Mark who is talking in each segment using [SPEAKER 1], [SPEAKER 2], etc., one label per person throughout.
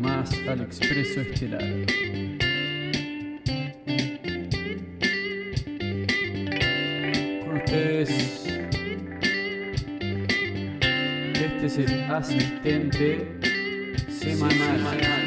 [SPEAKER 1] más al Expreso Estelar. Con ustedes, este es el asistente semanal.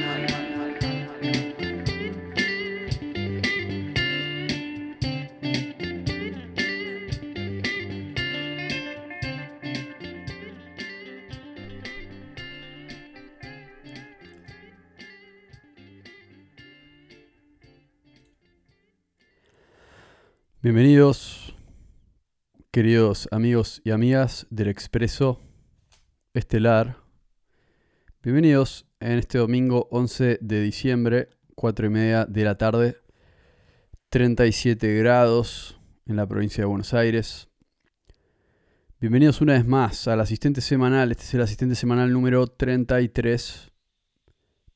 [SPEAKER 1] Bienvenidos, queridos amigos y amigas del Expreso Estelar. Bienvenidos en este domingo 11 de diciembre, 4 y media de la tarde, 37 grados en la provincia de Buenos Aires. Bienvenidos una vez más al asistente semanal. Este es el asistente semanal número 33,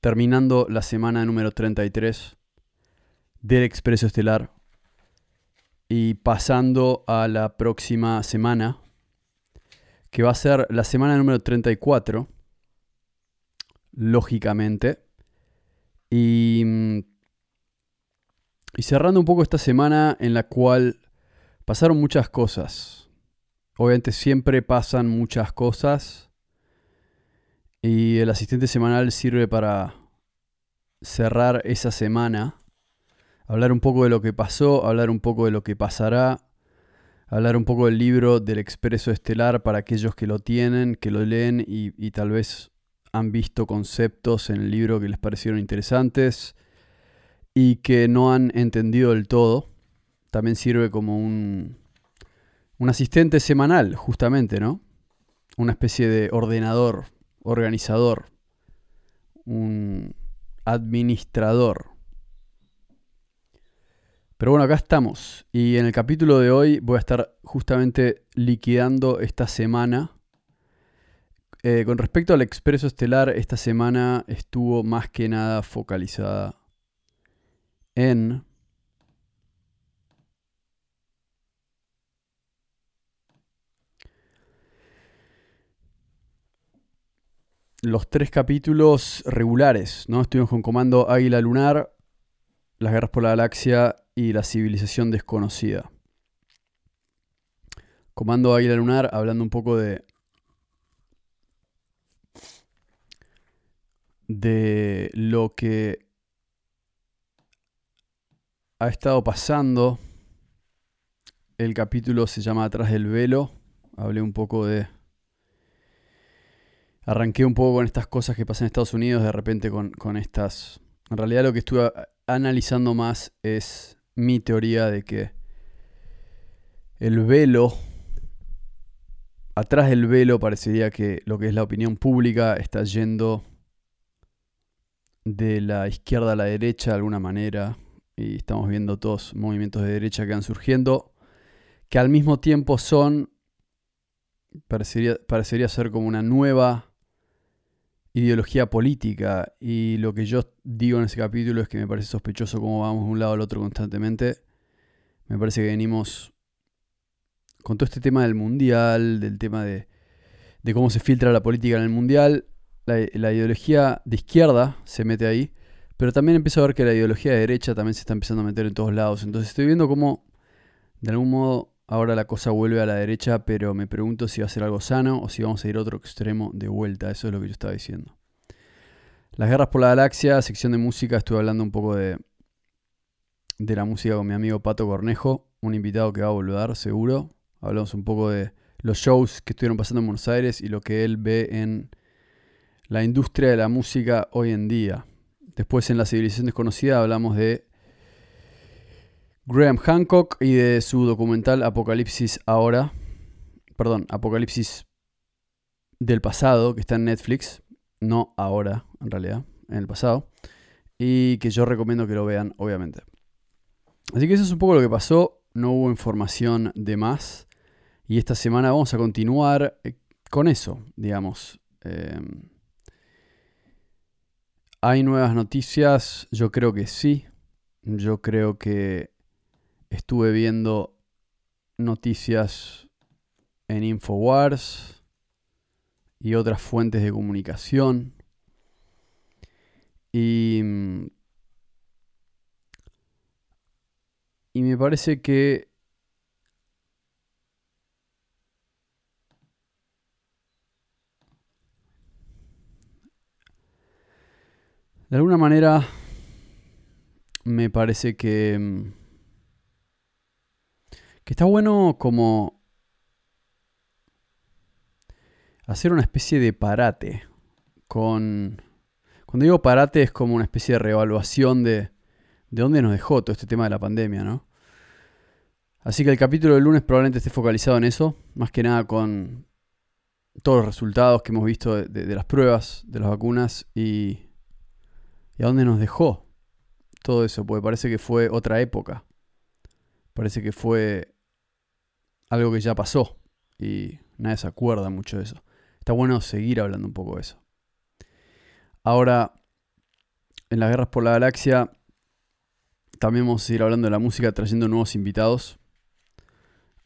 [SPEAKER 1] terminando la semana número 33 del Expreso Estelar y pasando a la próxima semana, que va a ser la semana número 34, lógicamente. Y, y cerrando un poco esta semana en la cual pasaron muchas cosas. Obviamente siempre pasan muchas cosas. Y el asistente semanal sirve para cerrar esa semana hablar un poco de lo que pasó, hablar un poco de lo que pasará, hablar un poco del libro del Expreso Estelar para aquellos que lo tienen, que lo leen y, tal vez han visto conceptos en el libro que les parecieron interesantes y que no han entendido del todo. También sirve como un, un asistente semanal, justamente, ¿no? Una especie de ordenador, organizador, un administrador pero bueno, acá estamos. Y en el capítulo de hoy voy a estar justamente liquidando esta semana. Eh, con respecto al Expreso Estelar, esta semana estuvo más que nada focalizada en los tres capítulos regulares, ¿no? Estuvimos con Comando Águila Lunar, Las Guerras por la Galaxia y la civilización desconocida. Comando Águila Lunar, hablando un poco de. de lo que ha estado pasando. El capítulo se llama Atrás del velo. Hablé un poco de. Arranqué un poco con estas cosas que pasan en Estados Unidos, de repente con, con estas. En realidad lo que estuve analizando más es mi teoría de que el velo, atrás del velo parecería que lo que es la opinión pública está yendo de la izquierda a la derecha de alguna manera y estamos viendo todos movimientos de derecha que van surgiendo que al mismo tiempo son parecería, parecería ser como una nueva ideología política y lo que yo digo en ese capítulo es que me parece sospechoso cómo vamos de un lado al otro constantemente. Me parece que venimos con todo este tema del mundial, del tema de, cómo se filtra la política en el mundial. La, la, ideología de izquierda se mete ahí, pero también empiezo a ver que la ideología de derecha también se está empezando a meter en todos lados. Entonces estoy viendo cómo de algún modo Ahora la cosa vuelve a la derecha, pero me pregunto si va a ser algo sano o si vamos a ir a otro extremo de vuelta. Eso es lo que yo estaba diciendo. Las guerras por la galaxia, sección de música, estuve hablando un poco de, de la música con mi amigo Pato Cornejo, un invitado que va a volver seguro. Hablamos un poco de los shows que estuvieron pasando en Buenos Aires y lo que él ve en la industria de la música hoy en día. Después en la civilización desconocida hablamos de Graham Hancock y de su documental Apocalipsis ahora, perdón, Apocalipsis del pasado, que está en Netflix, no ahora, en realidad, en el pasado, y que yo recomiendo que lo vean, obviamente. Así que eso es un poco lo que pasó, no hubo información de más, y esta semana vamos a continuar eh, con eso, digamos. Em, ¿Hay nuevas noticias? Yo creo que sí. Yo creo que estuve viendo noticias en Infowars y otras fuentes de comunicación. Y, y me parece que de alguna manera me parece que, que está bueno como hacer una especie de parate con... Cuando digo parate es como una especie de reevaluación de, de dónde nos dejó todo este tema de la pandemia, ¿no? Así que el capítulo del lunes probablemente esté focalizado en eso, más que nada con todos los resultados que hemos visto de, las pruebas de las vacunas y, y a dónde nos dejó todo eso, porque parece que fue otra época, parece que fue algo que ya pasó y nadie se acuerda mucho de eso. Está bueno seguir hablando un poco de eso. Ahora, en las guerras por la galaxia, también vamos a seguir hablando de la música, trayendo nuevos invitados.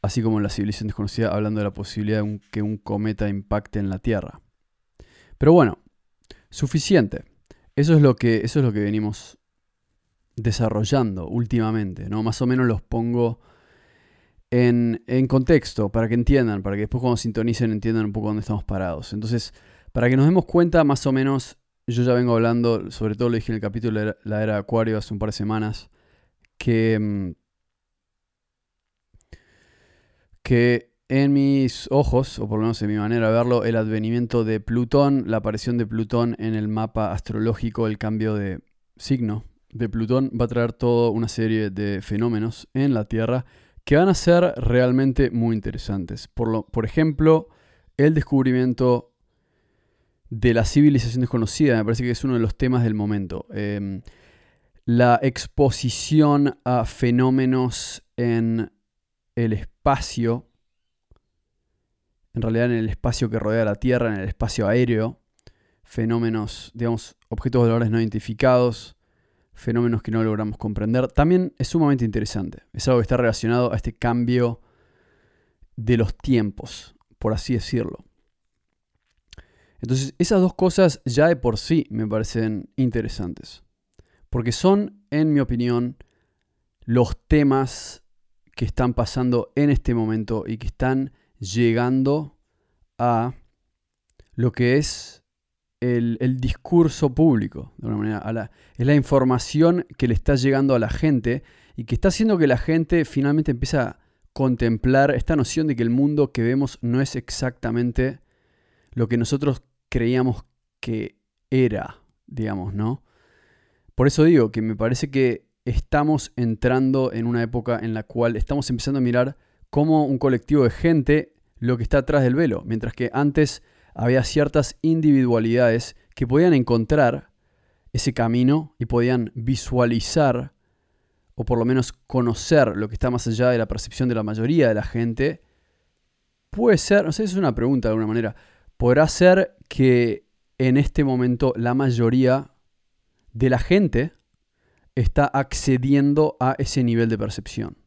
[SPEAKER 1] Así como en la civilización desconocida, hablando de la posibilidad de que un cometa impacte en la Tierra. Pero bueno, suficiente. Eso es lo que, eso es lo que venimos desarrollando últimamente, ¿no? Más o menos los pongo en, contexto, para que entiendan, para que después cuando sintonicen entiendan un poco dónde estamos parados. Entonces, para que nos demos cuenta, más o menos, yo ya vengo hablando, sobre todo lo dije en el capítulo de la era Acuario hace un par de semanas, que, mm, que en mis ojos, o por lo menos en mi manera de verlo, el advenimiento de Plutón, la aparición de Plutón en el mapa astrológico, el cambio de signo de Plutón va a traer toda una serie de fenómenos en la Tierra que van a ser realmente muy interesantes. Por, lo, por ejemplo, el descubrimiento de la civilización desconocida, me parece que es uno de los temas del momento. Em, la exposición a fenómenos en el espacio, en realidad en el espacio que rodea la Tierra, en el espacio aéreo, fenómenos, digamos, objetos de valores no identificados, fenómenos que no logramos comprender, también es sumamente interesante. Es algo que está relacionado a este cambio de los tiempos, por así decirlo. Entonces, esas dos cosas ya de por sí me parecen interesantes. Porque son, en mi opinión, los temas que están pasando en este momento y que están llegando a lo que es el, discurso público, de alguna manera. es la información que le está llegando a la gente y que está haciendo que la gente finalmente empiece a contemplar esta noción de que el mundo que vemos no es exactamente lo que nosotros creíamos que era, digamos, ¿no? Por eso digo que me parece que estamos entrando en una época en la cual estamos empezando a mirar como un colectivo de gente lo que está atrás del velo, mientras que antes había ciertas individualidades que podían encontrar ese camino y podían visualizar o por lo menos conocer lo que está más allá de la percepción de la mayoría de la gente, puede ser, no sé, es una pregunta de alguna manera, podrá ser que en este momento la mayoría de la gente está accediendo a ese nivel de percepción.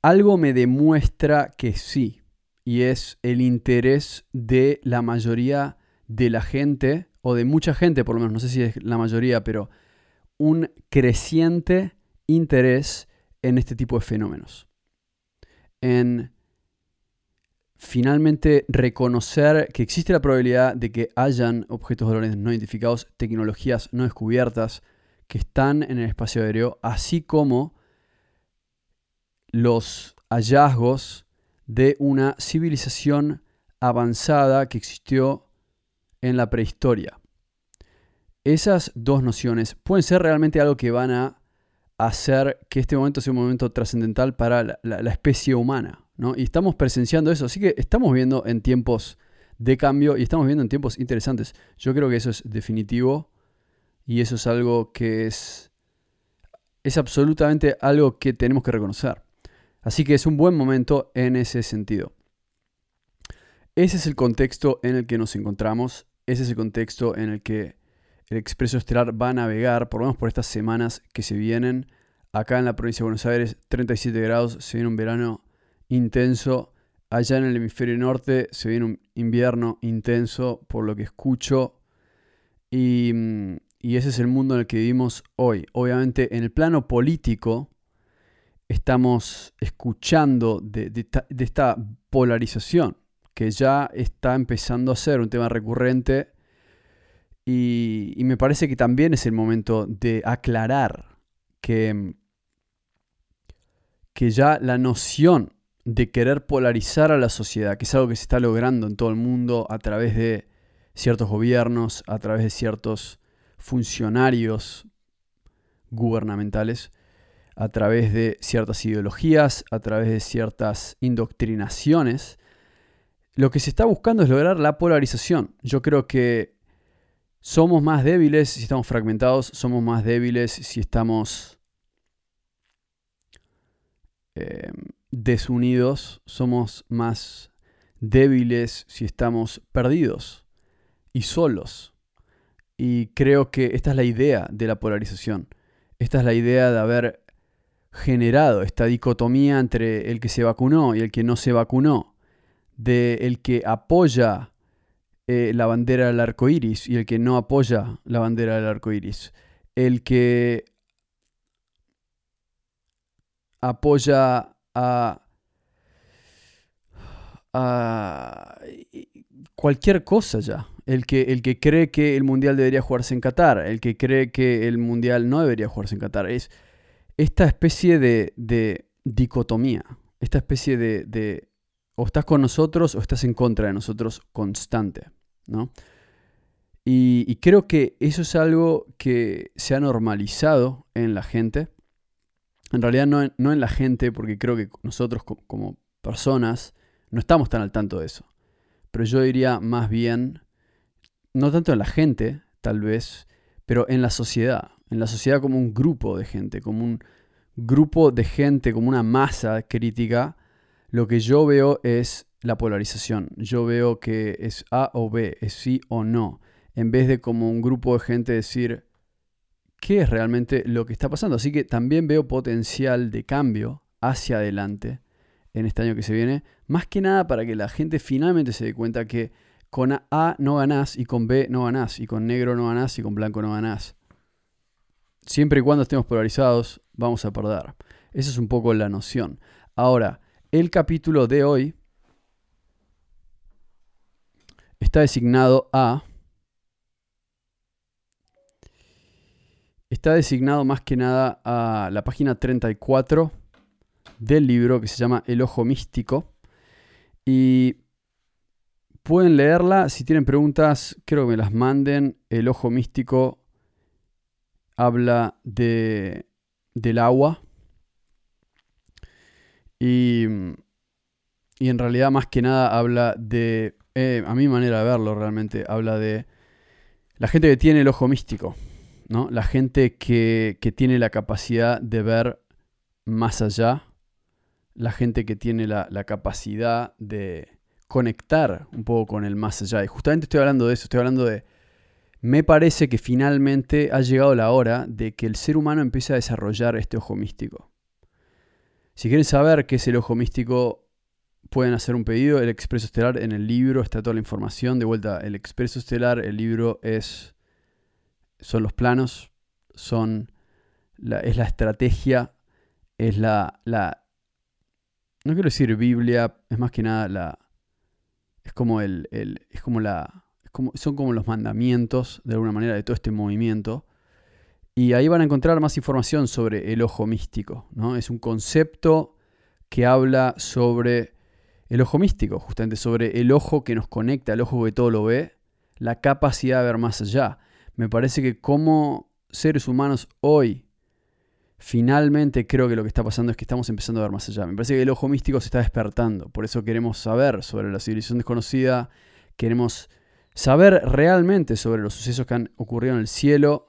[SPEAKER 1] Algo me demuestra que sí, y es el interés de la mayoría de la gente, o de mucha gente por lo menos, no sé si es la mayoría, pero un creciente interés en este tipo de fenómenos. En finalmente reconocer que existe la probabilidad de que hayan objetos de valores no identificados, tecnologías no descubiertas que están en el espacio aéreo, así como los hallazgos de una civilización avanzada que existió en la prehistoria. Esas dos nociones pueden ser realmente algo que van a hacer que este momento sea un momento trascendental para la, especie humana. ¿no? Y estamos presenciando eso, así que estamos viendo en tiempos de cambio y estamos viendo en tiempos interesantes. Yo creo que eso es definitivo y eso es algo que es, es absolutamente algo que tenemos que reconocer. Así que es un buen momento en ese sentido. Ese es el contexto en el que nos encontramos, ese es el contexto en el que el Expreso Estelar va a navegar, por lo menos por estas semanas que se vienen. Acá en la provincia de Buenos Aires, 37 grados, se viene un verano intenso allá en el hemisferio norte se viene un invierno intenso, por lo que escucho, y, mm, y ese es el mundo en el que vivimos hoy. Obviamente en el plano político estamos escuchando de, esta polarización que ya está empezando a ser un tema recurrente y, me parece que también es el momento de aclarar que, que ya la noción de querer polarizar a la sociedad, que es algo que se está logrando en todo el mundo a través de ciertos gobiernos, a través de ciertos funcionarios gubernamentales, a través de ciertas ideologías, a través de ciertas indoctrinaciones. Lo que se está buscando es lograr la polarización. Yo creo que somos más débiles si estamos fragmentados, somos más débiles si estamos em, desunidos, somos más débiles si estamos perdidos y solos. Y creo que esta es la idea de la polarización. Esta es la idea de haber generado esta dicotomía entre el que se vacunó y el que no se vacunó, de el que apoya eh, la bandera del arco iris y el que no apoya la bandera del arco iris, el que apoya a, a cualquier cosa ya el que, el que cree que el Mundial debería jugarse en Qatar, el que cree que el Mundial no debería jugarse en Qatar. Es esta especie de, dicotomía, esta especie de, o estás con nosotros o estás en contra de nosotros constante. ¿no? Y, creo que eso es algo que se ha normalizado en la gente. En realidad no en, no en la gente, porque creo que nosotros como personas no estamos tan al tanto de eso. Pero yo diría más bien no tanto en la gente, tal vez, pero en la sociedad, en la sociedad como un grupo de gente, como un grupo de gente, como una masa crítica, lo que yo veo es la polarización. Yo veo que es A o B, es sí o no, en vez de como un grupo de gente decir qué es realmente lo que está pasando. Así que también veo potencial de cambio hacia adelante en este año que se viene, más que nada para que la gente finalmente se dé cuenta que con A no ganás y con B no ganás y con negro no ganás y con blanco no ganás. Siempre y cuando estemos polarizados, vamos a perder. Esa es un poco la noción. Ahora, el capítulo de hoy está designado a... Está designado más que nada a la página 34 del libro que se llama El Ojo Místico. Y Pueden leerla. Si tienen preguntas, creo que me las manden. El ojo místico habla de, del agua. Y, y, en realidad más que nada habla de, eh, a mi manera de verlo realmente, habla de la gente que tiene el ojo místico. ¿no? La gente que, que tiene la capacidad de ver más allá. La gente que tiene la, la capacidad de, conectar un poco con el más allá. Y justamente estoy hablando de eso, estoy hablando de... Me parece que finalmente ha llegado la hora de que el ser humano empiece a desarrollar este ojo místico. Si quieren saber qué es el ojo místico, pueden hacer un pedido. El Expreso Estelar en el libro está toda la información. De vuelta, el Expreso Estelar, el libro es. son los planos, son. Es la estrategia, es la, la. No quiero decir Biblia, es más que nada la, es como el, es como la, son como los mandamientos de alguna manera de todo este movimiento. Y ahí van a encontrar más información sobre el ojo místico. ¿no? Es un concepto que habla sobre el ojo místico, justamente sobre el ojo que nos conecta, el ojo que todo lo ve, la capacidad de ver más allá. Me parece que como seres humanos hoy finalmente creo que lo que está pasando es que estamos empezando a ver más allá. Me parece que el ojo místico se está despertando. Por eso queremos saber sobre la civilización desconocida. Queremos saber realmente sobre los sucesos que han ocurrido en el cielo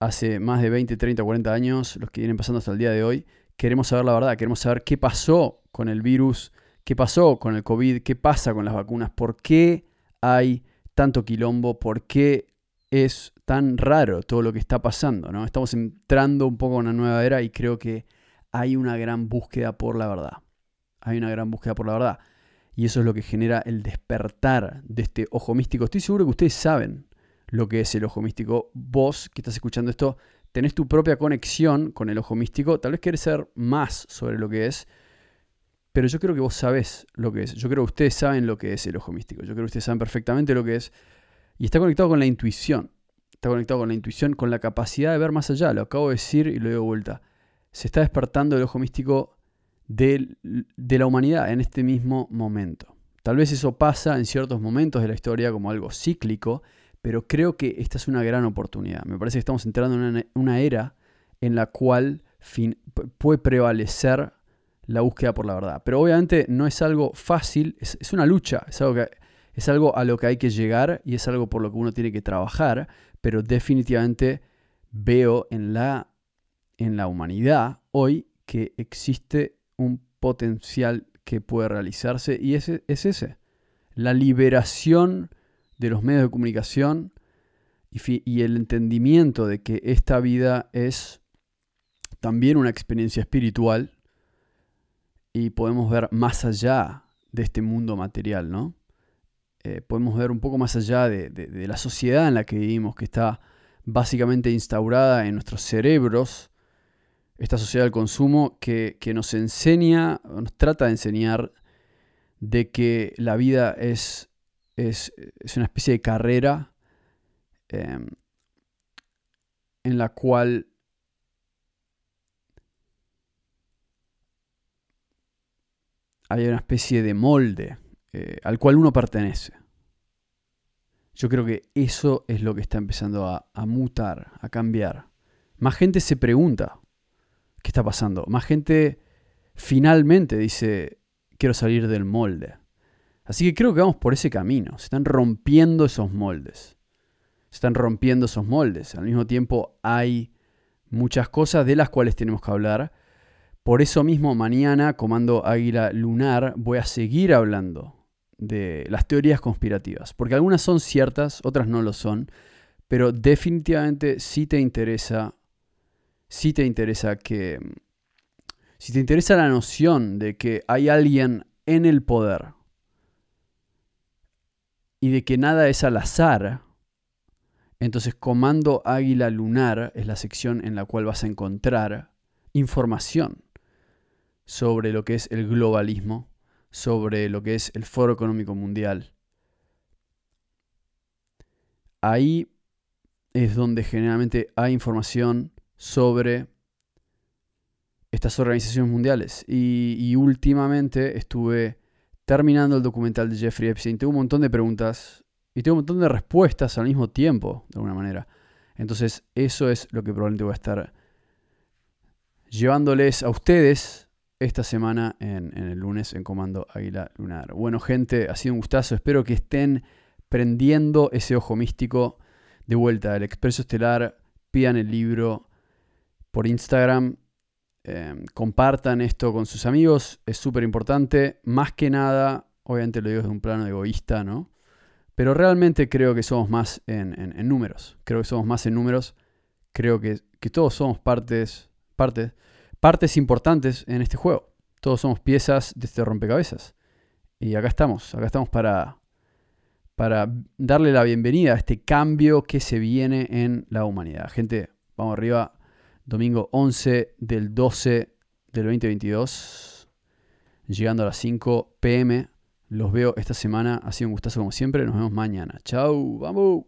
[SPEAKER 1] hace más de 20, 30, 40 años, los que vienen pasando hasta el día de hoy. Queremos saber la verdad, queremos saber qué pasó con el virus, qué pasó con el COVID, qué pasa con las vacunas, por qué hay tanto quilombo, por qué es tan raro todo lo que está pasando, ¿no? Estamos entrando un poco en una nueva era y creo que hay una gran búsqueda por la verdad. Hay una gran búsqueda por la verdad. Y eso es lo que genera el despertar de este ojo místico. Estoy seguro que ustedes saben lo que es el ojo místico. Vos que estás escuchando esto, tenés tu propia conexión con el ojo místico. Tal vez querés saber más sobre lo que es. Pero yo creo que vos sabés lo que es. Yo creo que ustedes saben lo que es el ojo místico. Yo creo que ustedes saben perfectamente lo que es. Y está conectado con la intuición. Está conectado con la intuición, con la capacidad de ver más allá. Lo acabo de decir y lo doy vuelta. Se está despertando el ojo místico de, la humanidad en este mismo momento. Tal vez eso pasa en ciertos momentos de la historia como algo cíclico, pero creo que esta es una gran oportunidad. Me parece que estamos entrando en una, era en la cual puede prevalecer la búsqueda por la verdad. Pero obviamente no es algo fácil, es, una lucha, es algo, es algo a lo que hay que llegar y es algo por lo que uno tiene que trabajar, pero definitivamente veo en la, en la humanidad hoy que existe un potencial que puede realizarse y ese es ese, la liberación de los medios de comunicación y, el entendimiento de que esta vida es también una experiencia espiritual y podemos ver más allá de este mundo material, ¿no? Eh, podemos ver un poco más allá de, la sociedad en la que vivimos, que está básicamente instaurada en nuestros cerebros, esta sociedad del consumo que, nos enseña, nos trata de enseñar de que la vida es, es, es una especie de carrera em, en la cual hay una especie de molde eh, al cual uno pertenece. Yo creo que eso es lo que está empezando a mutar, a cambiar. Más gente se pregunta, ¿qué está pasando? Más gente finalmente dice, quiero salir del molde. Así que creo que vamos por ese camino. Se están rompiendo esos moldes. Se están rompiendo esos moldes. Al mismo tiempo hay muchas cosas de las cuales tenemos que hablar por eso mismo mañana, Comando Águila Lunar, voy a seguir hablando de las teorías conspirativas, porque algunas son ciertas, otras no lo son, pero definitivamente si te interesa, si te interesa que, si te interesa la noción de que hay alguien en el poder y de que nada es al azar, entonces Comando Águila Lunar es la sección en la cual vas a encontrar información sobre lo que es el globalismo, sobre lo que es el Foro Económico Mundial. Ahí es donde generalmente hay información sobre estas organizaciones mundiales. Y, últimamente estuve terminando el documental de Jeffrey Epstein. Tengo un montón de preguntas y tengo un montón de respuestas al mismo tiempo, de alguna manera. Entonces, eso es lo que probablemente voy a estar llevándoles a ustedes esta semana en, el lunes en Comando Águila Lunar. Bueno, gente, ha sido un gustazo. Espero que estén prendiendo ese ojo místico de vuelta. El Expreso Estelar, pidan el libro por Instagram. Em, compartan esto con sus amigos, es súper importante. Más que nada, obviamente lo digo desde un plano egoísta, ¿no? Pero realmente creo que somos más en, números. Creo que somos más en números. Creo que, que todos somos partes, partes partes importantes en este juego. Todos somos piezas de este rompecabezas. Y acá estamos, acá estamos para, para darle la bienvenida a este cambio que se viene en la humanidad. Gente, vamos arriba, domingo 11 del 12 del 2022, llegando a las 5 pm. Los veo esta semana, ha sido un gustazo como siempre, nos vemos mañana. Chau, vamos.